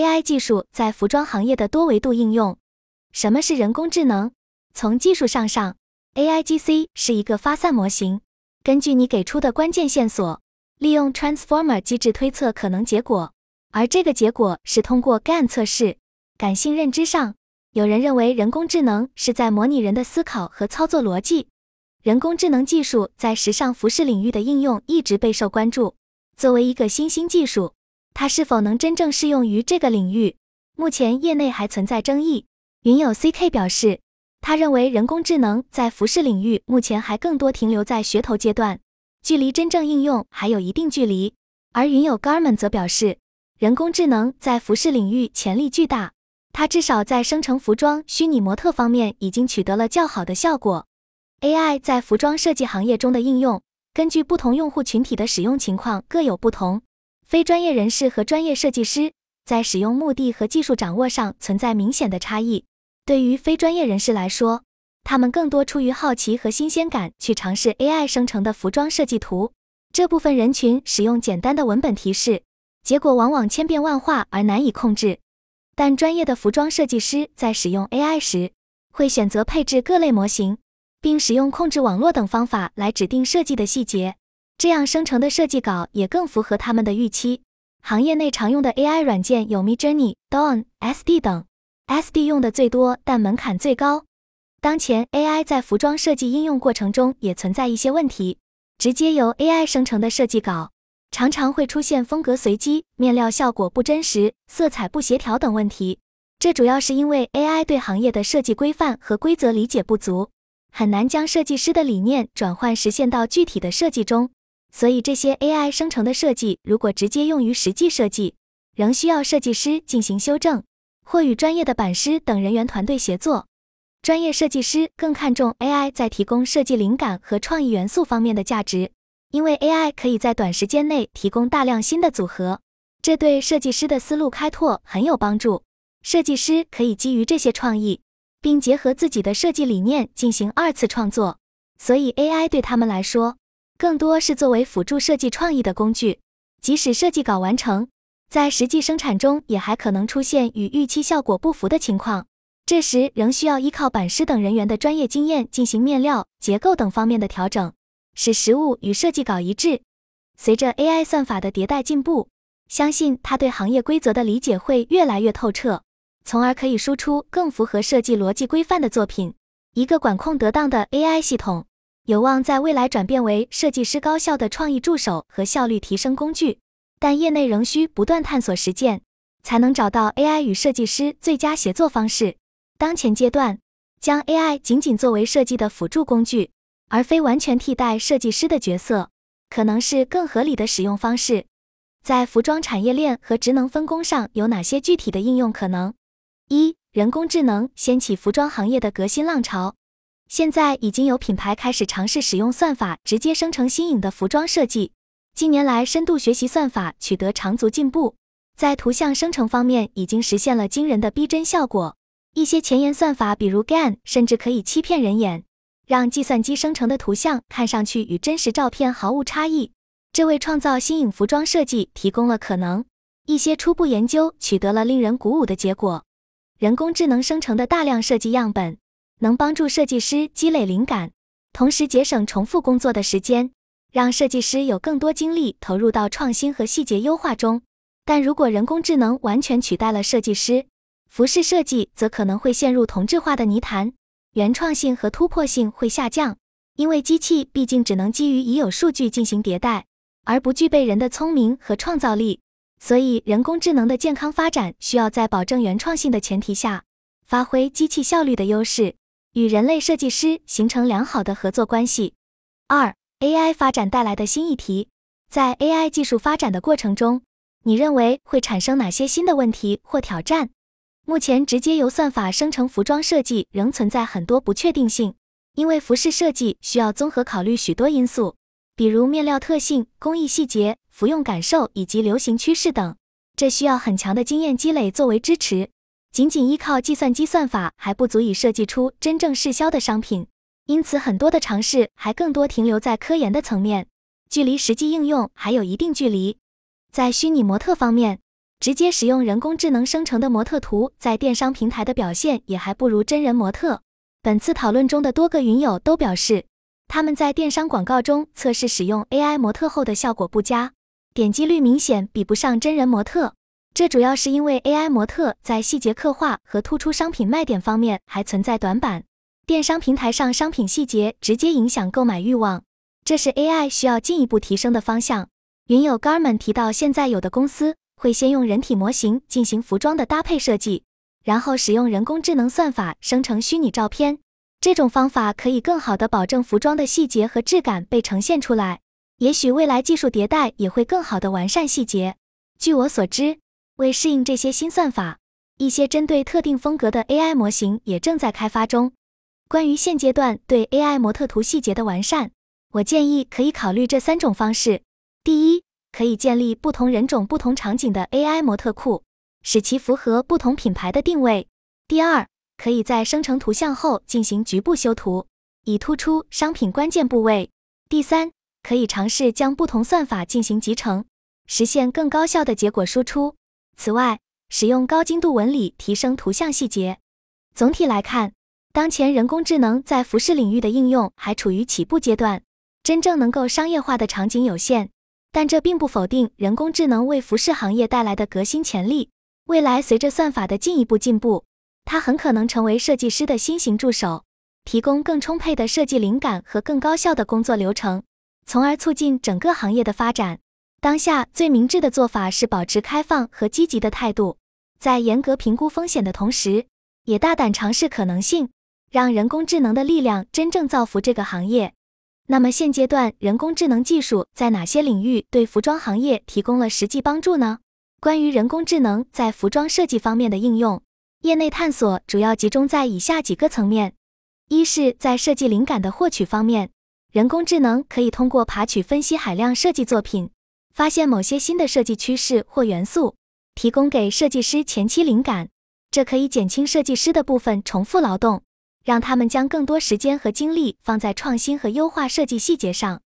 AI 技术在服装行业的多维度应用。什么是人工智能？从技术上上，AIGC 是一个发散模型，根据你给出的关键线索，利用 Transformer 机制推测可能结果，而这个结果是通过 GAN 测试。感性认知上，有人认为人工智能是在模拟人的思考和操作逻辑。人工智能技术在时尚服饰领域的应用一直备受关注。作为一个新兴技术，它是否能真正适用于这个领域，目前业内还存在争议。云友 CK 表示，他认为人工智能在服饰领域目前还更多停留在噱头阶段，距离真正应用还有一定距离。而云友 Garment 则表示，人工智能在服饰领域潜力巨大，它至少在生成服装虚拟模特方面已经取得了较好的效果。AI 在服装设计行业中的应用，根据不同用户群体的使用情况各有不同。非专业人士和专业设计师在使用目的和技术掌握上存在明显的差异。对于非专业人士来说，他们更多出于好奇和新鲜感去尝试 AI 生成的服装设计图。这部分人群使用简单的文本提示，结果往往千变万化而难以控制。但专业的服装设计师在使用 AI 时，会选择配置各类模型。并使用控制网络等方法来指定设计的细节，这样生成的设计稿也更符合他们的预期。行业内常用的 AI 软件有 Midjourney、Dawn、SD 等，SD 用的最多，但门槛最高。当前 AI 在服装设计应用过程中也存在一些问题，直接由 AI 生成的设计稿常常会出现风格随机、面料效果不真实、色彩不协调等问题。这主要是因为 AI 对行业的设计规范和规则理解不足。很难将设计师的理念转换实现到具体的设计中，所以这些 AI 生成的设计如果直接用于实际设计，仍需要设计师进行修正，或与专业的版师等人员团队协作。专业设计师更看重 AI 在提供设计灵感和创意元素方面的价值，因为 AI 可以在短时间内提供大量新的组合，这对设计师的思路开拓很有帮助。设计师可以基于这些创意。并结合自己的设计理念进行二次创作，所以 AI 对他们来说更多是作为辅助设计创意的工具。即使设计稿完成，在实际生产中也还可能出现与预期效果不符的情况，这时仍需要依靠版师等人员的专业经验进行面料、结构等方面的调整，使实物与设计稿一致。随着 AI 算法的迭代进步，相信它对行业规则的理解会越来越透彻。从而可以输出更符合设计逻辑规范的作品。一个管控得当的 AI 系统，有望在未来转变为设计师高效的创意助手和效率提升工具。但业内仍需不断探索实践，才能找到 AI 与设计师最佳协作方式。当前阶段，将 AI 仅仅作为设计的辅助工具，而非完全替代设计师的角色，可能是更合理的使用方式。在服装产业链和职能分工上，有哪些具体的应用可能？一人工智能掀起服装行业的革新浪潮，现在已经有品牌开始尝试使用算法直接生成新颖的服装设计。近年来，深度学习算法取得长足进步，在图像生成方面已经实现了惊人的逼真效果。一些前沿算法，比如 GAN，甚至可以欺骗人眼，让计算机生成的图像看上去与真实照片毫无差异，这为创造新颖服装设计提供了可能。一些初步研究取得了令人鼓舞的结果。人工智能生成的大量设计样本，能帮助设计师积累灵感，同时节省重复工作的时间，让设计师有更多精力投入到创新和细节优化中。但如果人工智能完全取代了设计师，服饰设计则可能会陷入同质化的泥潭，原创性和突破性会下降，因为机器毕竟只能基于已有数据进行迭代，而不具备人的聪明和创造力。所以，人工智能的健康发展需要在保证原创性的前提下，发挥机器效率的优势，与人类设计师形成良好的合作关系。二，AI 发展带来的新议题，在 AI 技术发展的过程中，你认为会产生哪些新的问题或挑战？目前，直接由算法生成服装设计仍存在很多不确定性，因为服饰设计需要综合考虑许多因素，比如面料特性、工艺细节。服用感受以及流行趋势等，这需要很强的经验积累作为支持。仅仅依靠计算机算法还不足以设计出真正适销的商品，因此很多的尝试还更多停留在科研的层面，距离实际应用还有一定距离。在虚拟模特方面，直接使用人工智能生成的模特图，在电商平台的表现也还不如真人模特。本次讨论中的多个云友都表示，他们在电商广告中测试使用 AI 模特后的效果不佳，点击率明显比不上真人模特。这主要是因为 AI 模特在细节刻画和突出商品卖点方面还存在短板。电商平台上商品细节直接影响购买欲望，这是 AI 需要进一步提升的方向。云友 Garmin 提到，现在有的公司会先用人体模型进行服装的搭配设计。然后使用人工智能算法生成虚拟照片，这种方法可以更好的保证服装的细节和质感被呈现出来。也许未来技术迭代也会更好的完善细节。据我所知，为适应这些新算法，一些针对特定风格的 AI 模型也正在开发中。关于现阶段对 AI 模特图细节的完善，我建议可以考虑这三种方式：第一，可以建立不同人种、不同场景的 AI 模特库。使其符合不同品牌的定位。第二，可以在生成图像后进行局部修图，以突出商品关键部位。第三，可以尝试将不同算法进行集成，实现更高效的结果输出。此外，使用高精度纹理提升图像细节。总体来看，当前人工智能在服饰领域的应用还处于起步阶段，真正能够商业化的场景有限。但这并不否定人工智能为服饰行业带来的革新潜力。未来随着算法的进一步进步，它很可能成为设计师的新型助手，提供更充沛的设计灵感和更高效的工作流程，从而促进整个行业的发展。当下最明智的做法是保持开放和积极的态度，在严格评估风险的同时，也大胆尝试可能性，让人工智能的力量真正造福这个行业。那么现阶段，人工智能技术在哪些领域对服装行业提供了实际帮助呢？关于人工智能在服装设计方面的应用，业内探索主要集中在以下几个层面：一是，在设计灵感的获取方面，人工智能可以通过爬取、分析海量设计作品，发现某些新的设计趋势或元素，提供给设计师前期灵感。这可以减轻设计师的部分重复劳动，让他们将更多时间和精力放在创新和优化设计细节上。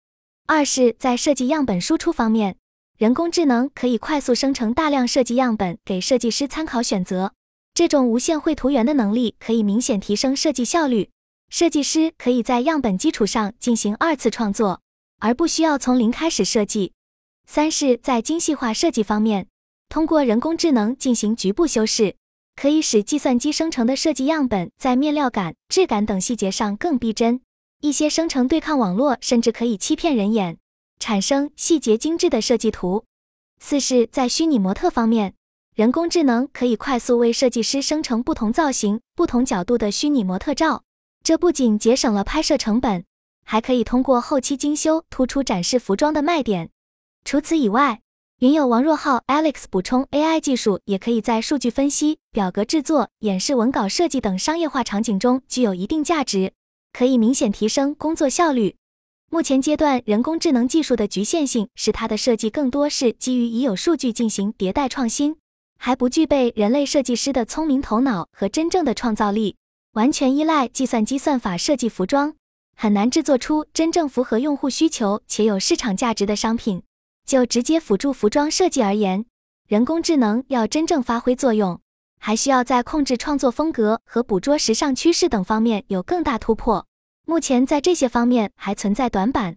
二是，在设计样本输出方面。人工智能可以快速生成大量设计样本，给设计师参考选择。这种无限绘图源的能力可以明显提升设计效率。设计师可以在样本基础上进行二次创作，而不需要从零开始设计。三是，在精细化设计方面，通过人工智能进行局部修饰，可以使计算机生成的设计样本在面料感、质感等细节上更逼真。一些生成对抗网络甚至可以欺骗人眼。产生细节精致的设计图。四是，在虚拟模特方面，人工智能可以快速为设计师生成不同造型、不同角度的虚拟模特照。这不仅节省了拍摄成本，还可以通过后期精修突出展示服装的卖点。除此以外，云友王若浩 Alex 补充，AI 技术也可以在数据分析、表格制作、演示文稿设计等商业化场景中具有一定价值，可以明显提升工作效率。目前阶段，人工智能技术的局限性是它的设计更多是基于已有数据进行迭代创新，还不具备人类设计师的聪明头脑和真正的创造力。完全依赖计算机算法设计服装，很难制作出真正符合用户需求且有市场价值的商品。就直接辅助服装设计而言，人工智能要真正发挥作用，还需要在控制创作风格和捕捉时尚趋势等方面有更大突破。目前在这些方面还存在短板。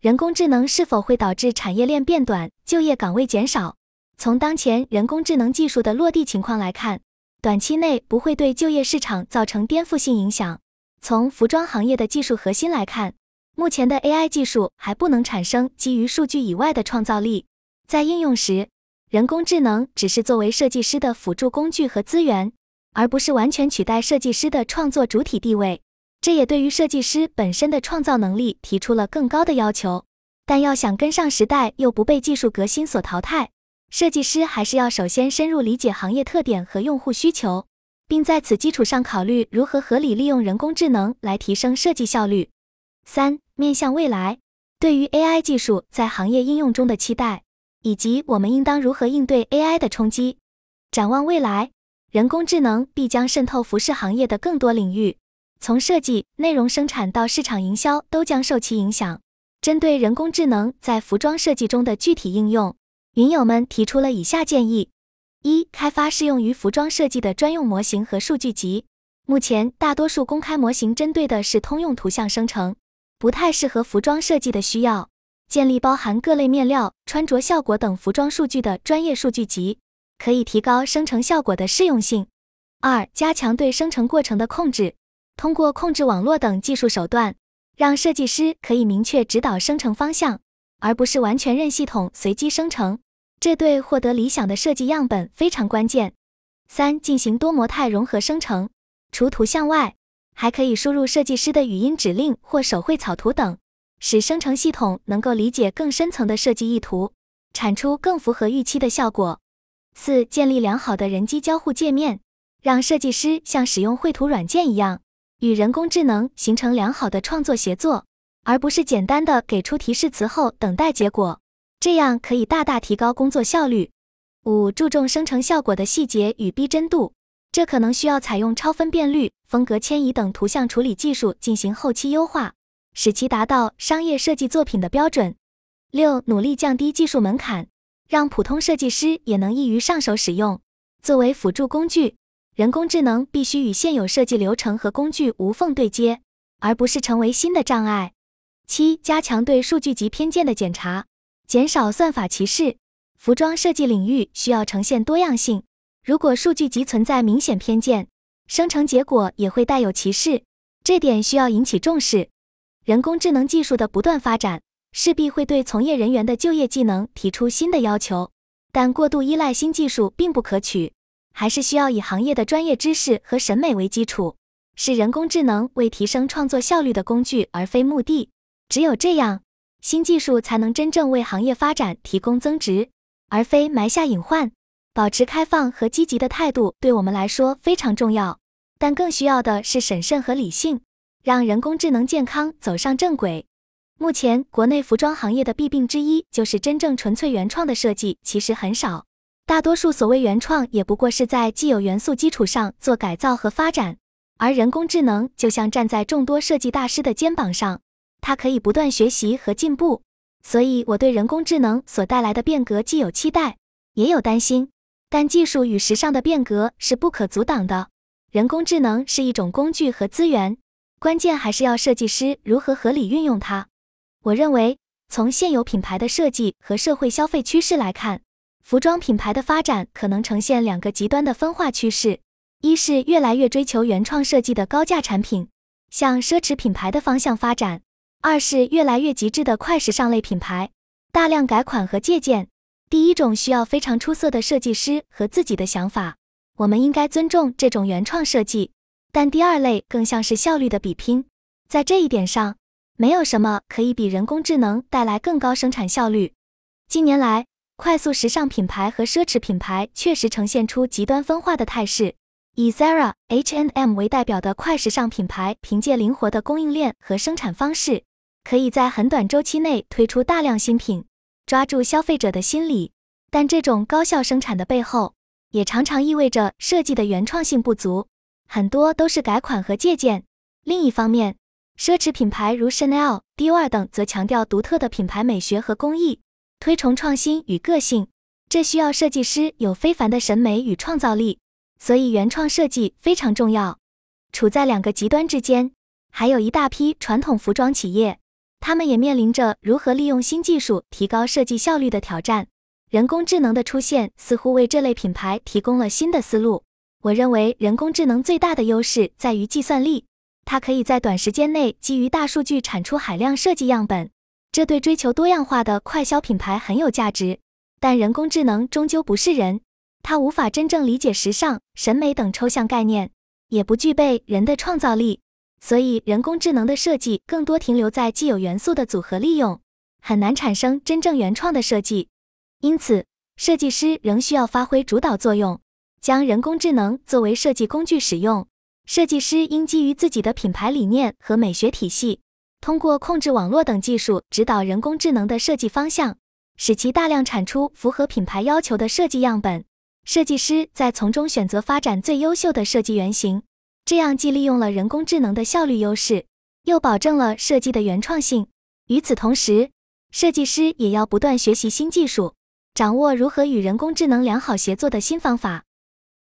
人工智能是否会导致产业链变短、就业岗位减少？从当前人工智能技术的落地情况来看，短期内不会对就业市场造成颠覆性影响。从服装行业的技术核心来看，目前的 AI 技术还不能产生基于数据以外的创造力。在应用时，人工智能只是作为设计师的辅助工具和资源，而不是完全取代设计师的创作主体地位。这也对于设计师本身的创造能力提出了更高的要求，但要想跟上时代又不被技术革新所淘汰，设计师还是要首先深入理解行业特点和用户需求，并在此基础上考虑如何合理利用人工智能来提升设计效率。三、面向未来，对于 AI 技术在行业应用中的期待，以及我们应当如何应对 AI 的冲击。展望未来，人工智能必将渗透服饰行业的更多领域。从设计、内容生产到市场营销，都将受其影响。针对人工智能在服装设计中的具体应用，云友们提出了以下建议：一、开发适用于服装设计的专用模型和数据集。目前，大多数公开模型针对的是通用图像生成，不太适合服装设计的需要。建立包含各类面料、穿着效果等服装数据的专业数据集，可以提高生成效果的适用性。二、加强对生成过程的控制，通过控制网络等技术手段，让设计师可以明确指导生成方向，而不是完全任系统随机生成。这对获得理想的设计样本非常关键。三、进行多模态融合生成。除图像外，还可以输入设计师的语音指令或手绘草图等，使生成系统能够理解更深层的设计意图，产出更符合预期的效果。四、建立良好的人机交互界面，让设计师像使用绘图软件一样，与人工智能形成良好的创作协作，而不是简单的给出提示词后等待结果，这样可以大大提高工作效率。五、注重生成效果的细节与逼真度。这可能需要采用超分辨率、风格迁移等图像处理技术进行后期优化，使其达到商业设计作品的标准。六、努力降低技术门槛，让普通设计师也能易于上手使用。作为辅助工具，人工智能必须与现有设计流程和工具无缝对接，而不是成为新的障碍。七、加强对数据集偏见的检查，减少算法歧视。服装设计领域需要呈现多样性。如果数据集存在明显偏见，生成结果也会带有歧视，这点需要引起重视。人工智能技术的不断发展，势必会对从业人员的就业技能提出新的要求，但过度依赖新技术并不可取，还是需要以行业的专业知识和审美为基础，是人工智能为提升创作效率的工具而非目的。只有这样，新技术才能真正为行业发展提供增值，而非埋下隐患。保持开放和积极的态度对我们来说非常重要，但更需要的是审慎和理性，让人工智能健康走上正轨。目前，国内服装行业的弊病之一就是真正纯粹原创的设计其实很少，大多数所谓原创也不过是在既有元素基础上做改造和发展。而人工智能就像站在众多设计大师的肩膀上，它可以不断学习和进步。所以，我对人工智能所带来的变革既有期待，也有担心。但技术与时尚的变革是不可阻挡的。人工智能是一种工具和资源，关键还是要设计师如何合理运用它。我认为，从现有品牌的设计和社会消费趋势来看，服装品牌的发展可能呈现两个极端的分化趋势：一是越来越追求原创设计的高价产品，向奢侈品牌的方向发展；二是越来越极致的快时尚类品牌，大量改款和借鉴。第一种需要非常出色的设计师和自己的想法，我们应该尊重这种原创设计。但第二类更像是效率的比拼，在这一点上，没有什么可以比人工智能带来更高生产效率。近年来，快速时尚品牌和奢侈品牌确实呈现出极端分化的态势。以 Zara、H&M 为代表的快时尚品牌，凭借灵活的供应链和生产方式，可以在很短周期内推出大量新品。抓住消费者的心理，但这种高效生产的背后，也常常意味着设计的原创性不足，很多都是改款和借鉴。另一方面，奢侈品牌如 Chanel、Dior 等则强调独特的品牌美学和工艺，推崇创新与个性，这需要设计师有非凡的审美与创造力。所以，原创设计非常重要。处在两个极端之间，还有一大批传统服装企业。他们也面临着如何利用新技术提高设计效率的挑战。人工智能的出现似乎为这类品牌提供了新的思路。我认为人工智能最大的优势在于计算力，它可以在短时间内基于大数据产出海量设计样本，这对追求多样化的快消品牌很有价值。但人工智能终究不是人，它无法真正理解时尚、审美等抽象概念，也不具备人的创造力。所以，人工智能的设计更多停留在既有元素的组合利用，很难产生真正原创的设计。因此，设计师仍需要发挥主导作用，将人工智能作为设计工具使用。设计师应基于自己的品牌理念和美学体系，通过控制网络等技术指导人工智能的设计方向，使其大量产出符合品牌要求的设计样本。设计师再从中选择发展最优秀的设计原型。这样既利用了人工智能的效率优势，又保证了设计的原创性。与此同时，设计师也要不断学习新技术，掌握如何与人工智能良好协作的新方法。